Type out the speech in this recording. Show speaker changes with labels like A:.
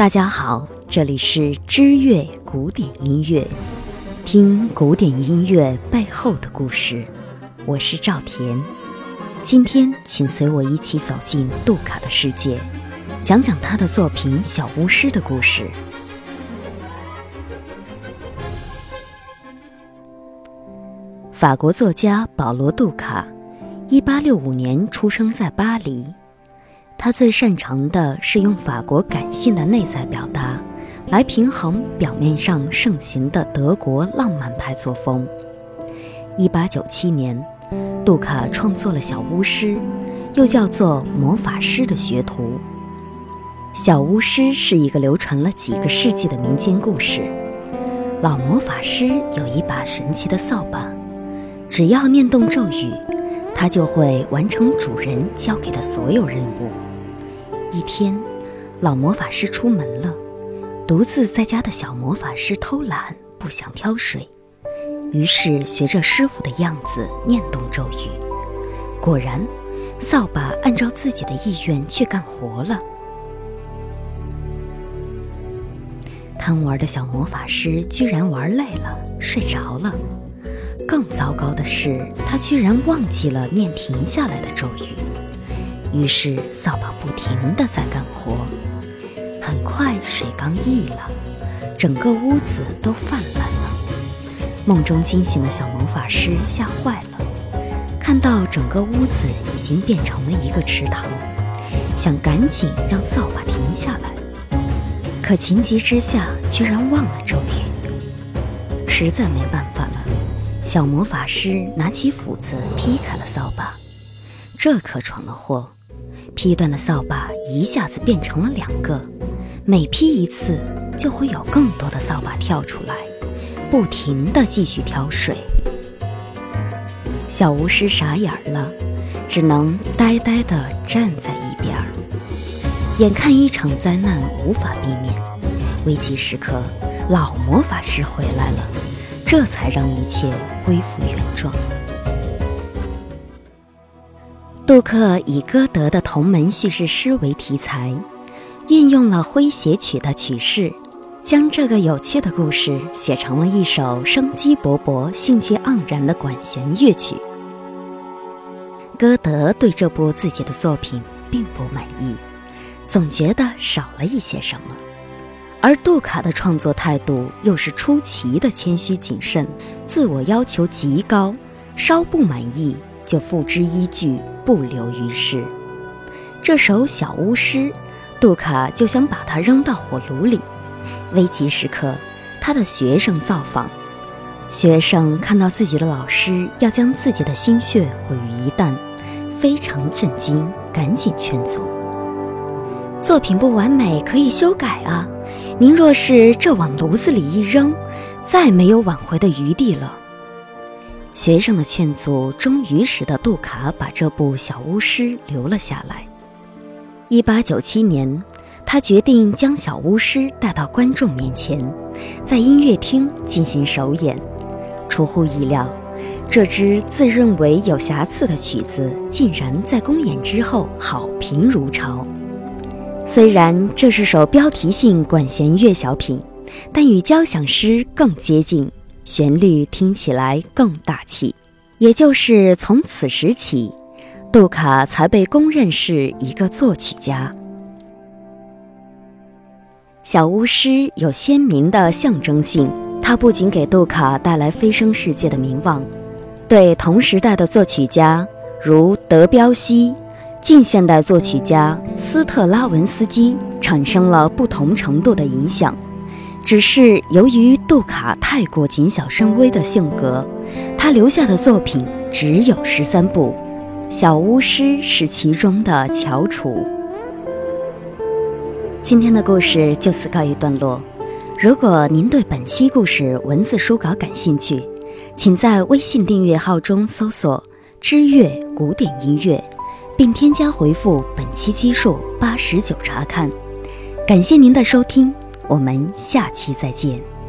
A: 大家好，这里是知乐古典音乐，听古典音乐背后的故事。我是赵田，今天请随我一起走进杜卡的世界，讲讲他的作品《小巫师》的故事。法国作家保罗·杜卡，一八六五年出生在巴黎。他最擅长的是用法国感性的内在表达，来平衡表面上盛行的德国浪漫派作风。一八九七年，杜卡创作了《小巫师》，又叫做《魔法师的学徒》。《小巫师》是一个流传了几个世纪的民间故事。老魔法师有一把神奇的扫把，只要念动咒语，他就会完成主人交给的所有任务。一天，老魔法师出门了，独自在家的小魔法师偷懒，不想挑水，于是学着师傅的样子念动咒语。果然，扫把按照自己的意愿去干活了。贪玩的小魔法师居然玩累了，睡着了。更糟糕的是，他居然忘记了念停下来的咒语。于是，扫把不停地在干活。很快，水缸溢了，整个屋子都泛滥了。梦中惊醒的小魔法师吓坏了，看到整个屋子已经变成了一个池塘，想赶紧让扫把停下来，可情急之下居然忘了咒语。实在没办法了，小魔法师拿起斧子劈开了扫把，这可闯了祸。劈断的扫把一下子变成了两个，每劈一次就会有更多的扫把跳出来，不停地继续挑水。小巫师傻眼了，只能呆呆地站在一边儿。眼看一场灾难无法避免，危急时刻，老魔法师回来了，这才让一切恢复原状。杜克以歌德的同门叙事诗为题材，运用了诙谐曲的曲式，将这个有趣的故事写成了一首生机勃勃、兴趣盎然的管弦乐曲。歌德对这部自己的作品并不满意，总觉得少了一些什么，而杜卡的创作态度又是出奇的谦虚谨慎，自我要求极高，稍不满意。就付之一炬，不留于世。这首小巫师，杜卡就想把它扔到火炉里。危急时刻，他的学生造访，学生看到自己的老师要将自己的心血毁于一旦，非常震惊，赶紧劝阻：作品不完美，可以修改啊！您若是这往炉子里一扔，再没有挽回的余地了。学生的劝阻终于使得杜卡把这部小巫师留了下来。一八九七年，他决定将小巫师带到观众面前，在音乐厅进行首演。出乎意料，这支自认为有瑕疵的曲子竟然在公演之后好评如潮。虽然这是首标题性管弦乐小品，但与交响诗更接近。旋律听起来更大气，也就是从此时起，杜卡才被公认是一个作曲家。小巫师有鲜明的象征性，它不仅给杜卡带来飞升世界的名望，对同时代的作曲家如德彪西、近现代作曲家斯特拉文斯基产生了不同程度的影响。只是由于杜卡太过谨小慎微的性格，他留下的作品只有十三部，《小巫师》是其中的翘楚。今天的故事就此告一段落。如果您对本期故事文字书稿感兴趣，请在微信订阅号中搜索“知乐古典音乐”，并添加回复本期基数八十九查看。感谢您的收听。我们下期再见。